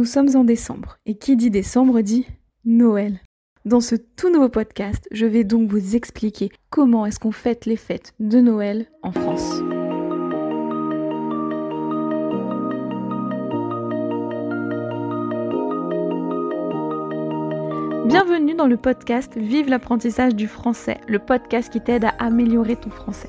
Nous sommes en décembre et qui dit décembre dit Noël. Dans ce tout nouveau podcast, je vais donc vous expliquer comment est-ce qu'on fête les fêtes de Noël en France. Bienvenue dans le podcast Vive l'apprentissage du français, le podcast qui t'aide à améliorer ton français.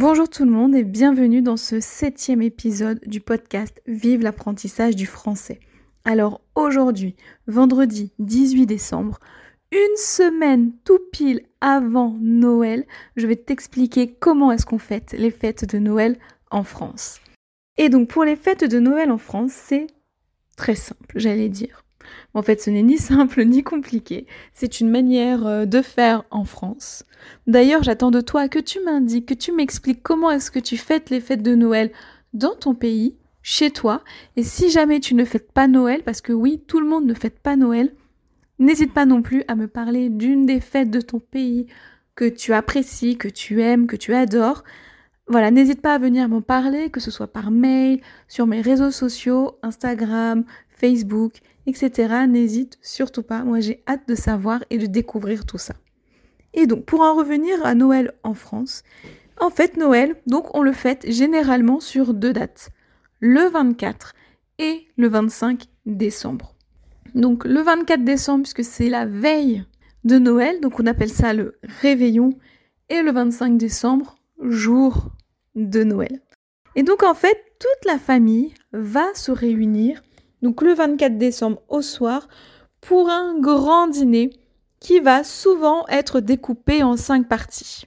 Bonjour tout le monde et bienvenue dans ce septième épisode du podcast Vive l'apprentissage du français. Alors aujourd'hui, vendredi 18 décembre, une semaine tout pile avant Noël, je vais t'expliquer comment est-ce qu'on fête les fêtes de Noël en France. Et donc pour les fêtes de Noël en France, c'est très simple, j'allais dire. En fait, ce n'est ni simple ni compliqué. C'est une manière euh, de faire en France. D'ailleurs, j'attends de toi que tu m'indiques, que tu m'expliques comment est-ce que tu fêtes les fêtes de Noël dans ton pays, chez toi. Et si jamais tu ne fêtes pas Noël, parce que oui, tout le monde ne fête pas Noël, n'hésite pas non plus à me parler d'une des fêtes de ton pays que tu apprécies, que tu aimes, que tu adores. Voilà, n'hésite pas à venir m'en parler, que ce soit par mail, sur mes réseaux sociaux, Instagram, Facebook, etc. N'hésite surtout pas. Moi, j'ai hâte de savoir et de découvrir tout ça. Et donc, pour en revenir à Noël en France, en fait, Noël, donc, on le fête généralement sur deux dates. Le 24 et le 25 décembre. Donc, le 24 décembre, puisque c'est la veille de Noël, donc on appelle ça le réveillon, et le 25 décembre, jour de Noël. Et donc, en fait, toute la famille va se réunir donc le 24 décembre au soir, pour un grand dîner qui va souvent être découpé en cinq parties.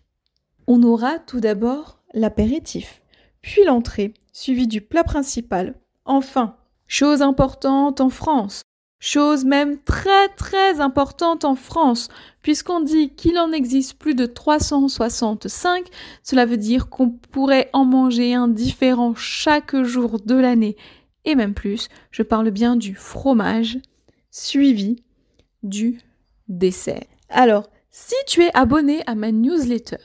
On aura tout d'abord l'apéritif, puis l'entrée, suivi du plat principal. Enfin, chose importante en France, chose même très très importante en France, puisqu'on dit qu'il en existe plus de 365, cela veut dire qu'on pourrait en manger un différent chaque jour de l'année et même plus, je parle bien du fromage suivi du dessert. Alors, si tu es abonné à ma newsletter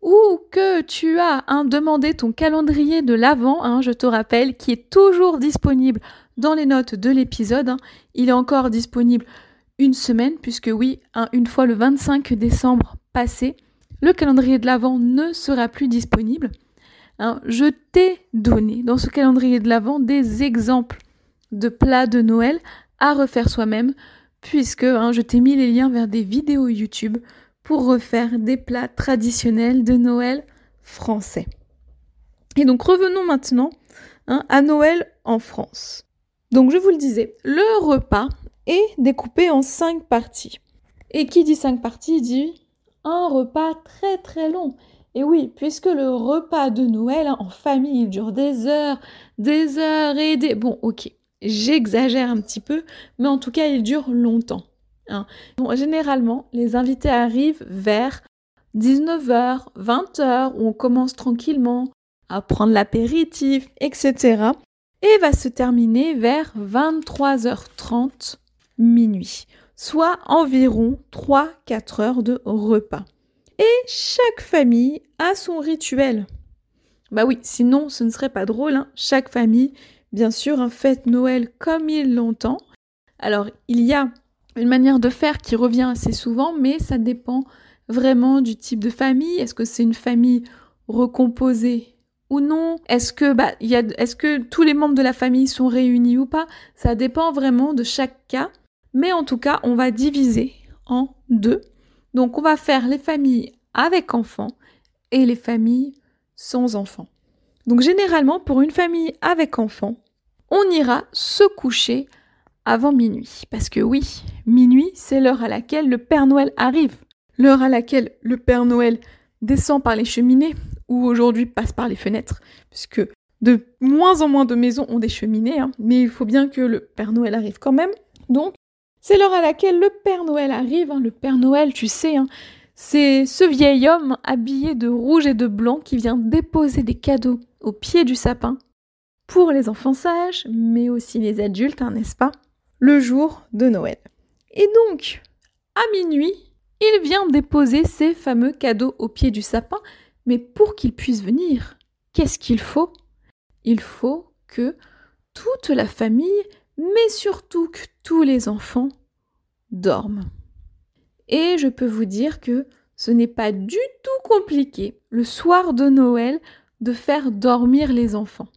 ou que tu as demandé ton calendrier de l'avant, hein, je te rappelle, qui est toujours disponible dans les notes de l'épisode, hein, il est encore disponible une semaine, puisque oui, une fois le 25 décembre passé, le calendrier de l'avant ne sera plus disponible. Hein, je t'ai donné dans ce calendrier de l'Avent des exemples de plats de Noël à refaire soi-même, puisque hein, je t'ai mis les liens vers des vidéos YouTube pour refaire des plats traditionnels de Noël français. Et donc revenons maintenant hein, à Noël en France. Donc je vous le disais, le repas est découpé en cinq parties. Et qui dit cinq parties dit un repas très très long. Et oui, puisque le repas de Noël hein, en famille il dure des heures, des heures et des... Bon, ok, j'exagère un petit peu, mais en tout cas, il dure longtemps. Hein. généralement, les invités arrivent vers 19h, 20h, où on commence tranquillement à prendre l'apéritif, etc. Et va se terminer vers 23h30 minuit, soit environ 3-4 heures de repas. Et chaque famille a son rituel. Bah oui, sinon ce ne serait pas drôle. Hein. Chaque famille, bien sûr, un fête Noël comme il l'entend. Alors, il y a une manière de faire qui revient assez souvent, mais ça dépend vraiment du type de famille. Est-ce que c'est une famille recomposée ou non? Est-ce que, bah, tous les membres de la famille sont réunis ou pas? Ça dépend vraiment de chaque cas. Mais en tout cas, on va diviser en deux. Donc on va faire les familles avec enfants et les familles sans enfants. Donc généralement pour une famille avec enfants, on ira se coucher avant minuit. Parce que oui, minuit, c'est l'heure à laquelle le Père Noël arrive. L'heure à laquelle le Père Noël descend par les cheminées ou aujourd'hui passe par les fenêtres. Puisque De moins en moins de maisons ont des cheminées, hein, mais il faut bien que le Père Noël arrive quand même. Donc, c'est l'heure à laquelle le Père Noël arrive. Hein. Le Père Noël, tu sais, hein, c'est ce vieil homme habillé de rouge et de blanc qui vient déposer des cadeaux au pied du sapin pour les enfants sages, mais aussi les adultes, n'est-ce pas? Le jour de Noël. Et donc, à minuit, il vient déposer ses fameux cadeaux au pied du sapin, mais pour qu'il puisse venir, qu'est-ce qu'il faut? Il faut que toute la famille, mais surtout que tous les enfants, dorment. Et je peux vous dire que ce n'est pas du tout compliqué, le soir de Noël, de faire dormir les enfants.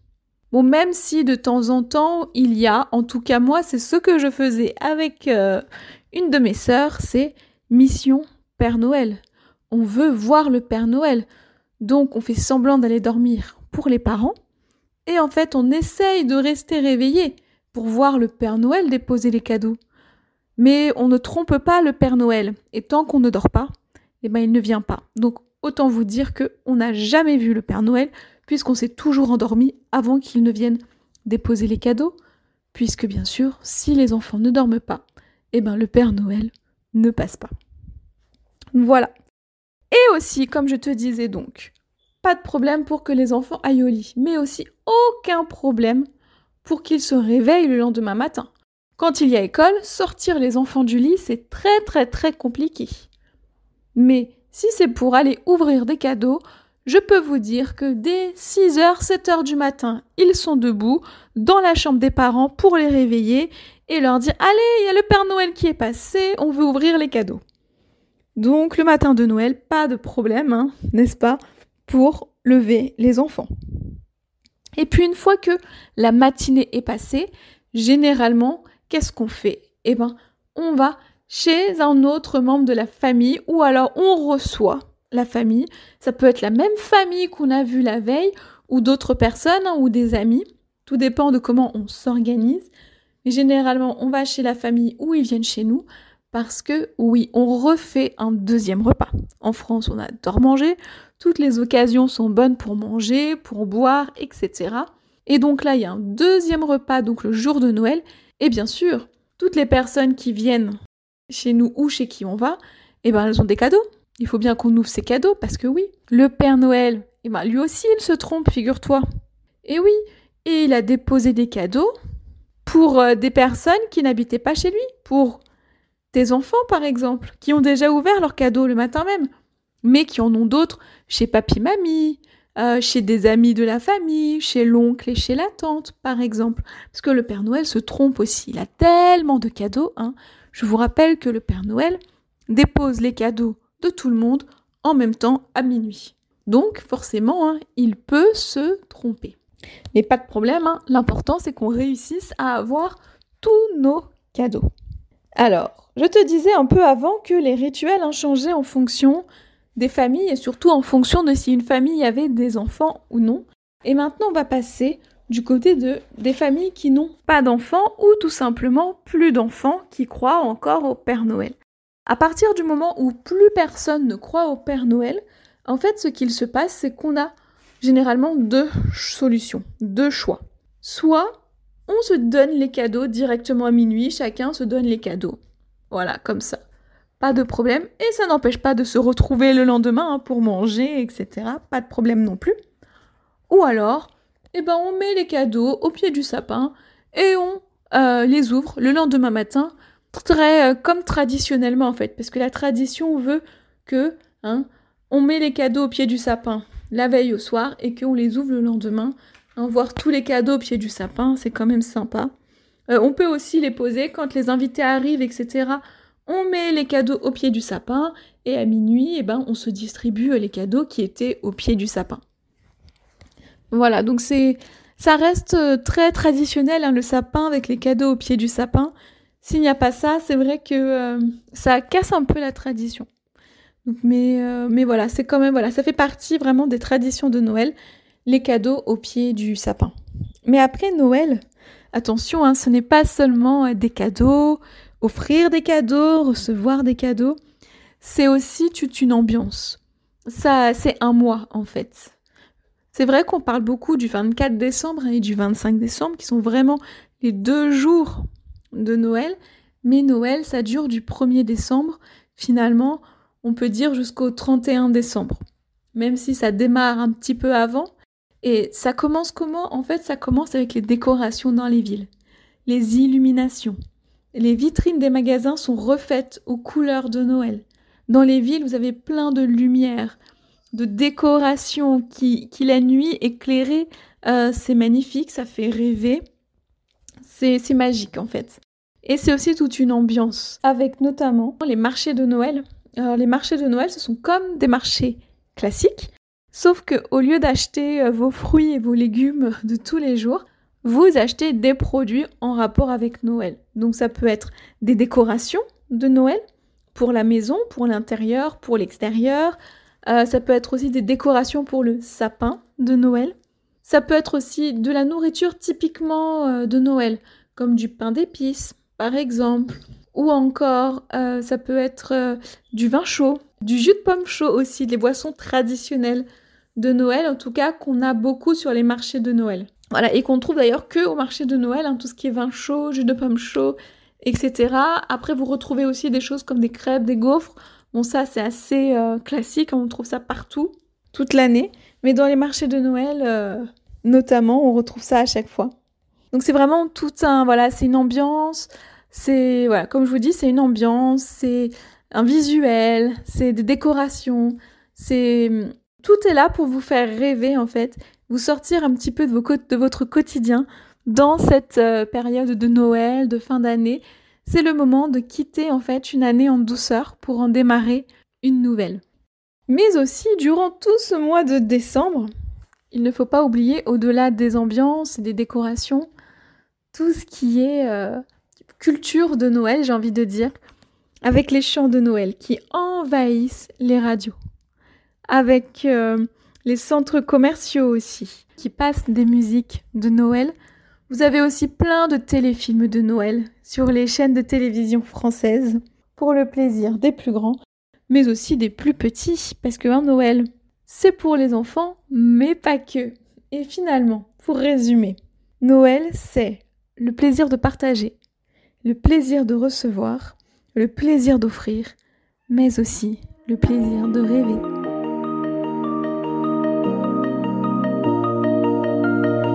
Bon, même si de temps en temps il y a, en tout cas moi, c'est ce que je faisais avec euh, une de mes sœurs, c'est mission Père Noël. On veut voir le Père Noël. Donc on fait semblant d'aller dormir pour les parents. Et en fait, on essaye de rester réveillé pour voir le Père Noël déposer les cadeaux. Mais on ne trompe pas le Père Noël. Et tant qu'on ne dort pas, eh ben, il ne vient pas. Donc autant vous dire qu'on n'a jamais vu le Père Noël, puisqu'on s'est toujours endormi avant qu'il ne vienne déposer les cadeaux. Puisque bien sûr, si les enfants ne dorment pas, eh ben le Père Noël ne passe pas. Voilà. Et aussi, comme je te disais donc, pas de problème pour que les enfants aillent au lit, mais aussi aucun problème pour qu'ils se réveillent le lendemain matin. Quand il y a école, sortir les enfants du lit, c'est très très très compliqué. Mais si c'est pour aller ouvrir des cadeaux, je peux vous dire que dès 6h, 7h du matin, ils sont debout dans la chambre des parents pour les réveiller et leur dire Allez, il y a le Père Noël qui est passé, on veut ouvrir les cadeaux. Donc le matin de Noël, pas de problème, hein, n'est-ce pas, pour lever les enfants. Et puis une fois que la matinée est passée, généralement, qu'est-ce qu'on fait? Eh bien, on va chez un autre membre de la famille ou alors on reçoit la famille. Ça peut être la même famille qu'on a vue la veille ou d'autres personnes hein, ou des amis. Tout dépend de comment on s'organise. Mais généralement, on va chez la famille ou ils viennent chez nous parce que oui, on refait un deuxième repas. En France, on adore manger, toutes les occasions sont bonnes pour manger, pour boire, etc. Et donc là, il y a un deuxième repas, donc le jour de Noël. Et bien sûr, toutes les personnes qui viennent chez nous ou chez qui on va, eh ben, elles ont des cadeaux. Il faut bien qu'on ouvre ces cadeaux parce que oui, le Père Noël, eh ben, lui aussi, il se trompe, figure-toi. Et oui, et il a déposé des cadeaux pour euh, des personnes qui n'habitaient pas chez lui, pour tes enfants par exemple, qui ont déjà ouvert leurs cadeaux le matin même, mais qui en ont d'autres chez papy-mamie, euh, chez des amis de la famille, chez l'oncle et chez la tante par exemple. Parce que le Père Noël se trompe aussi, il a tellement de cadeaux. Hein. Je vous rappelle que le Père Noël dépose les cadeaux de tout le monde en même temps à minuit. Donc forcément, hein, il peut se tromper. Mais pas de problème, hein. l'important c'est qu'on réussisse à avoir tous nos cadeaux. Alors, je te disais un peu avant que les rituels ont changé en fonction des familles et surtout en fonction de si une famille avait des enfants ou non. Et maintenant, on va passer du côté de des familles qui n'ont pas d'enfants ou tout simplement plus d'enfants qui croient encore au Père Noël. À partir du moment où plus personne ne croit au Père Noël, en fait, ce qu'il se passe, c'est qu'on a généralement deux solutions, deux choix. Soit on se donne les cadeaux directement à minuit, chacun se donne les cadeaux. Voilà, comme ça. Pas de problème. Et ça n'empêche pas de se retrouver le lendemain hein, pour manger, etc. Pas de problème non plus. Ou alors, eh ben, on met les cadeaux au pied du sapin et on euh, les ouvre le lendemain matin, très euh, comme traditionnellement en fait, parce que la tradition veut que hein, on met les cadeaux au pied du sapin la veille au soir et qu'on les ouvre le lendemain. Hein, voir tous les cadeaux au pied du sapin, c'est quand même sympa. Euh, on peut aussi les poser quand les invités arrivent, etc. On met les cadeaux au pied du sapin et à minuit, eh ben, on se distribue les cadeaux qui étaient au pied du sapin. Voilà, donc c'est ça reste euh, très traditionnel, hein, le sapin avec les cadeaux au pied du sapin. S'il n'y a pas ça, c'est vrai que euh, ça casse un peu la tradition. mais, mais voilà, c'est quand même, voilà, ça fait partie vraiment des traditions de Noël, les cadeaux au pied du sapin. Mais après Noël, attention, hein, ce n'est pas seulement des cadeaux, offrir des cadeaux, recevoir des cadeaux, c'est aussi toute une ambiance. Ça, c'est un mois en fait. C'est vrai qu'on parle beaucoup du 24 décembre et du 25 décembre, qui sont vraiment les deux jours de Noël, mais Noël, ça dure du 1er décembre, finalement, on peut dire jusqu'au 31 décembre, même si ça démarre un petit peu avant. Et ça commence comment? En fait, ça commence avec les décorations dans les villes, les illuminations. Les vitrines des magasins sont refaites aux couleurs de Noël. Dans les villes, vous avez plein de lumière, de décorations qui, qui la nuit éclairée, euh, c'est magnifique, ça fait rêver. C'est magique en fait. Et c'est aussi toute une ambiance, avec notamment les marchés de Noël. Alors, les marchés de Noël, ce sont comme des marchés classiques, sauf que au lieu d'acheter euh, vos fruits et vos légumes de tous les jours, vous achetez des produits en rapport avec Noël. Donc ça peut être des décorations de Noël pour la maison, pour l'intérieur, pour l'extérieur. Euh, ça peut être aussi des décorations pour le sapin de Noël. Ça peut être aussi de la nourriture typiquement euh, de Noël, comme du pain d'épices, par exemple. Ou encore, ça peut être du vin chaud, du jus de pomme chaud aussi, des boissons traditionnelles de Noël, en tout cas qu'on a beaucoup sur les marchés de Noël. Voilà, et qu'on trouve d'ailleurs que au marché de Noël, hein, tout ce qui est vin chaud, jus de pomme chaud, etc. Après, vous retrouvez aussi des choses comme des crêpes, des gaufres. Bon, ça, c'est assez euh, classique, on trouve ça partout, toute l'année. Mais dans les marchés de Noël, euh, notamment, on retrouve ça à chaque fois. Donc c'est vraiment tout un, voilà, c'est une ambiance, c'est, voilà, comme je vous dis, c'est une ambiance, c'est un visuel, c'est des décorations, c'est, tout est là pour vous faire rêver en fait vous sortir un petit peu de, votre quotidien dans cette euh, période de Noël, de fin d'année. C'est le moment de quitter en fait une année en douceur pour en démarrer une nouvelle. Mais aussi, durant tout ce mois de décembre, il ne faut pas oublier, au-delà des ambiances et des décorations, tout ce qui est euh, culture de Noël, j'ai envie de dire, avec les chants de Noël qui envahissent les radios, avec euh, les centres commerciaux aussi, qui passent des musiques de Noël. Vous avez aussi plein de téléfilms de Noël sur les chaînes de télévision françaises, pour le plaisir des plus grands, mais aussi des plus petits, parce que un Noël, c'est pour les enfants, mais pas que. Et finalement, pour résumer, Noël, c'est le plaisir de partager, le plaisir de recevoir, le plaisir d'offrir, mais aussi le plaisir de rêver.